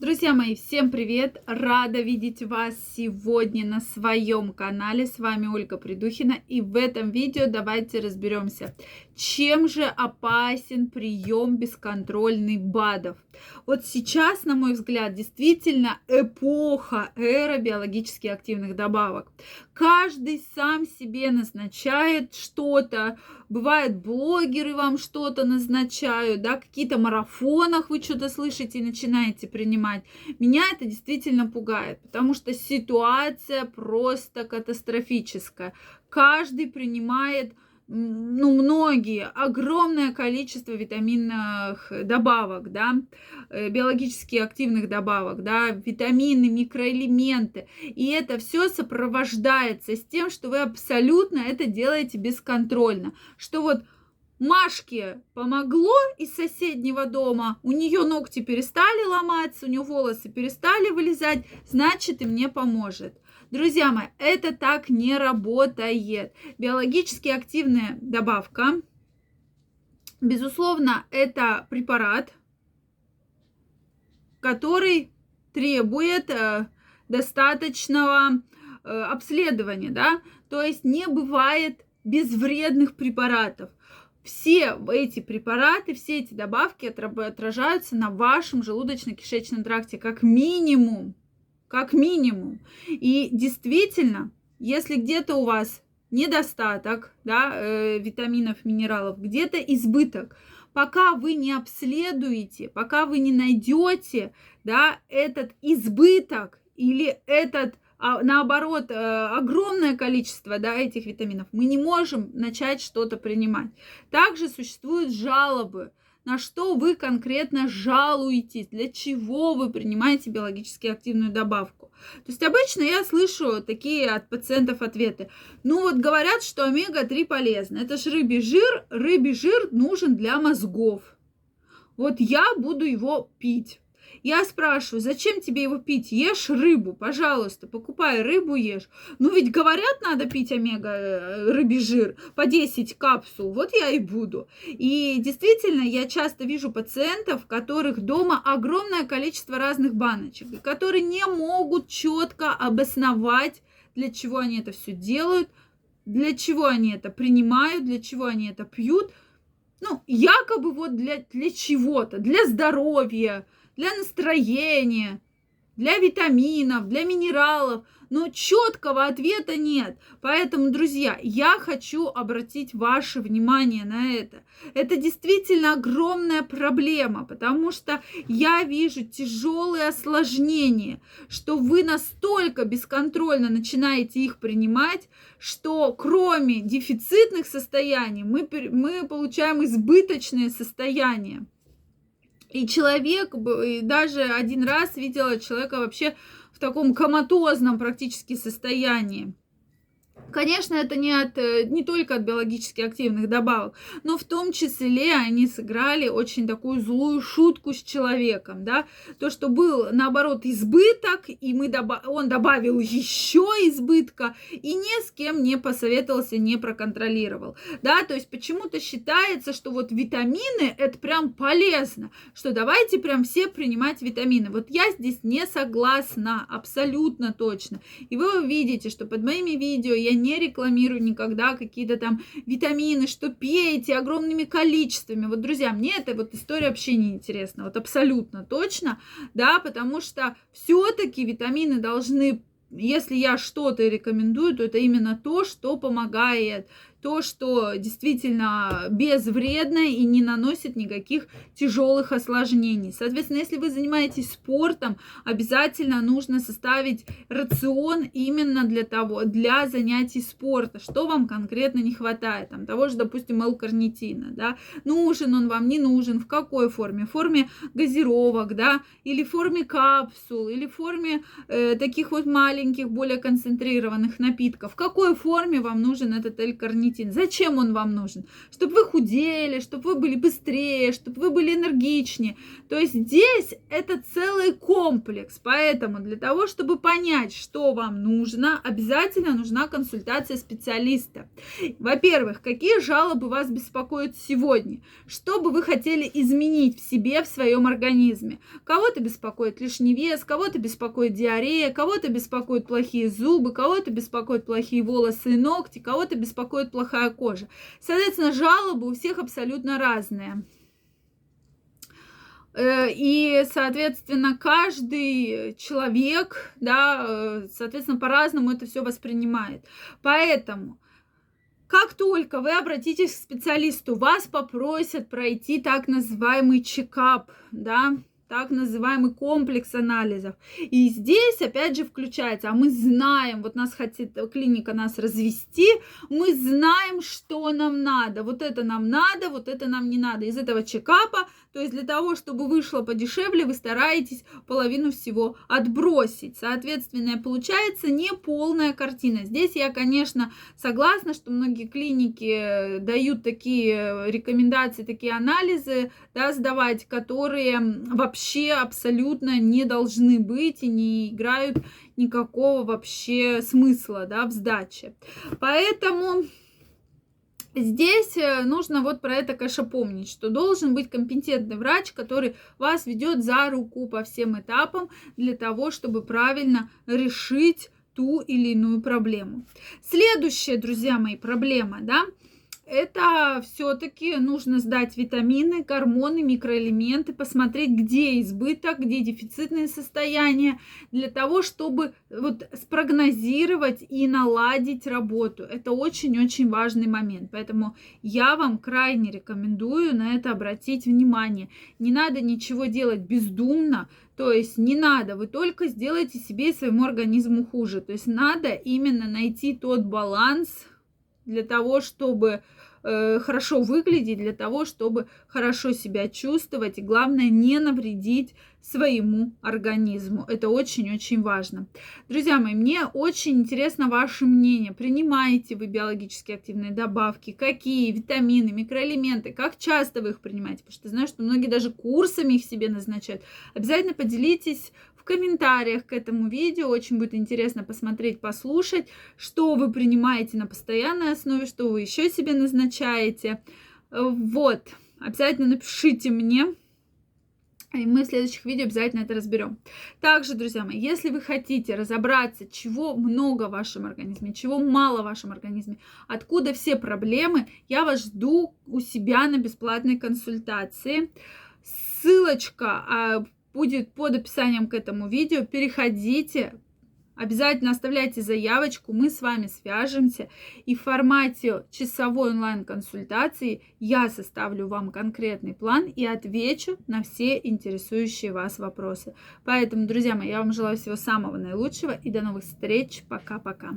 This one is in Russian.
Друзья мои, всем привет! Рада видеть вас сегодня на своем канале. С вами Ольга Придухина. И в этом видео давайте разберемся, чем же опасен прием бесконтрольный БАДов. Вот сейчас, на мой взгляд, действительно эпоха, эра биологически активных добавок. Каждый сам себе назначает что-то. Бывает, блогеры вам что-то назначают, да, какие-то марафонах вы что-то слышите и начинаете принимать. Меня это действительно пугает, потому что ситуация просто катастрофическая. Каждый принимает ну, многие, огромное количество витаминных добавок, да, э, биологически активных добавок, да, витамины, микроэлементы. И это все сопровождается с тем, что вы абсолютно это делаете бесконтрольно. Что вот Машке помогло из соседнего дома, у нее ногти перестали ломаться, у нее волосы перестали вылезать, значит и мне поможет. Друзья мои, это так не работает. Биологически активная добавка, безусловно, это препарат, который требует э, достаточного э, обследования, да, то есть не бывает безвредных препаратов. Все эти препараты, все эти добавки отражаются на вашем желудочно-кишечном тракте как минимум как минимум. И действительно, если где-то у вас недостаток да, э, витаминов, минералов, где-то избыток, пока вы не обследуете, пока вы не найдете да, этот избыток или этот а, наоборот, э, огромное количество да, этих витаминов, мы не можем начать что-то принимать. Также существуют жалобы на что вы конкретно жалуетесь, для чего вы принимаете биологически активную добавку. То есть обычно я слышу такие от пациентов ответы. Ну вот говорят, что омега-3 полезно. Это же рыбий жир. Рыбий жир нужен для мозгов. Вот я буду его пить. Я спрашиваю, зачем тебе его пить? Ешь рыбу, пожалуйста, покупай рыбу, ешь. Ну ведь говорят, надо пить омега э, рыбий жир по 10 капсул. Вот я и буду. И действительно, я часто вижу пациентов, у которых дома огромное количество разных баночек, и которые не могут четко обосновать, для чего они это все делают, для чего они это принимают, для чего они это пьют. Ну, якобы вот для, для чего-то, для здоровья, для настроения, для витаминов, для минералов, но четкого ответа нет. Поэтому, друзья, я хочу обратить ваше внимание на это. Это действительно огромная проблема, потому что я вижу тяжелые осложнения, что вы настолько бесконтрольно начинаете их принимать, что кроме дефицитных состояний мы, мы получаем избыточные состояния. И человек, и даже один раз видела человека вообще в таком коматозном практически состоянии. Конечно, это не, от, э, не только от биологически активных добавок, но в том числе они сыграли очень такую злую шутку с человеком, да, то, что был, наоборот, избыток, и мы доба- он добавил еще избытка, и ни с кем не посоветовался, не проконтролировал, да, то есть почему-то считается, что вот витамины это прям полезно, что давайте прям все принимать витамины. Вот я здесь не согласна, абсолютно точно. И вы увидите, что под моими видео я не рекламирую никогда какие-то там витамины, что пейте огромными количествами. Вот, друзья, мне эта вот история вообще не интересна, вот абсолютно точно, да, потому что все-таки витамины должны если я что-то рекомендую, то это именно то, что помогает то, что действительно безвредно и не наносит никаких тяжелых осложнений. Соответственно, если вы занимаетесь спортом, обязательно нужно составить рацион именно для того, для занятий спорта, что вам конкретно не хватает, там, того же, допустим, L-карнитина, да, нужен он вам, не нужен, в какой форме, в форме газировок, да, или в форме капсул, или в форме э, таких вот маленьких, более концентрированных напитков, в какой форме вам нужен этот L-карнитин, карнитин. Зачем он вам нужен? Чтобы вы худели, чтобы вы были быстрее, чтобы вы были энергичнее. То есть здесь это целый комплекс. Поэтому для того, чтобы понять, что вам нужно, обязательно нужна консультация специалиста. Во-первых, какие жалобы вас беспокоят сегодня? Что бы вы хотели изменить в себе, в своем организме? Кого-то беспокоит лишний вес, кого-то беспокоит диарея, кого-то беспокоит плохие зубы, кого-то беспокоит плохие волосы и ногти, кого-то беспокоит плохая кожа. Соответственно, жалобы у всех абсолютно разные. Э, и, соответственно, каждый человек, да, э, соответственно, по-разному это все воспринимает. Поэтому как только вы обратитесь к специалисту, вас попросят пройти так называемый чекап, да, так называемый комплекс анализов. И здесь, опять же, включается, а мы знаем, вот нас хотит клиника нас развести, мы знаем, что нам надо. Вот это нам надо, вот это нам не надо. Из этого чекапа, то есть для того, чтобы вышло подешевле, вы стараетесь половину всего отбросить. Соответственно, получается не полная картина. Здесь я, конечно, согласна, что многие клиники дают такие рекомендации, такие анализы, да, сдавать, которые вообще вообще абсолютно не должны быть и не играют никакого вообще смысла да, в сдаче. Поэтому Здесь э, нужно вот про это, конечно, помнить, что должен быть компетентный врач, который вас ведет за руку по всем этапам для того, чтобы правильно решить ту или иную проблему. Следующая, друзья мои, проблема, да, это все-таки нужно сдать витамины, гормоны, микроэлементы, посмотреть, где избыток, где дефицитные состояния, для того, чтобы вот спрогнозировать и наладить работу. Это очень-очень важный момент. Поэтому я вам крайне рекомендую на это обратить внимание. Не надо ничего делать бездумно, то есть не надо, вы только сделаете себе и своему организму хуже. То есть надо именно найти тот баланс для того, чтобы Э, хорошо выглядеть, для того, чтобы хорошо себя чувствовать и, главное, не навредить своему организму. Это очень-очень важно. Друзья мои, мне очень интересно ваше мнение. Принимаете вы биологически активные добавки? Какие? Витамины, микроэлементы? Как часто вы их принимаете? Потому что знаю, что многие даже курсами их себе назначают. Обязательно поделитесь комментариях к этому видео. Очень будет интересно посмотреть, послушать, что вы принимаете на постоянной основе, что вы еще себе назначаете. Вот, обязательно напишите мне. И мы в следующих видео обязательно это разберем. Также, друзья мои, если вы хотите разобраться, чего много в вашем организме, чего мало в вашем организме, откуда все проблемы, я вас жду у себя на бесплатной консультации. Ссылочка а, будет под описанием к этому видео. Переходите, Обязательно оставляйте заявочку, мы с вами свяжемся. И в формате часовой онлайн-консультации я составлю вам конкретный план и отвечу на все интересующие вас вопросы. Поэтому, друзья мои, я вам желаю всего самого наилучшего и до новых встреч. Пока-пока.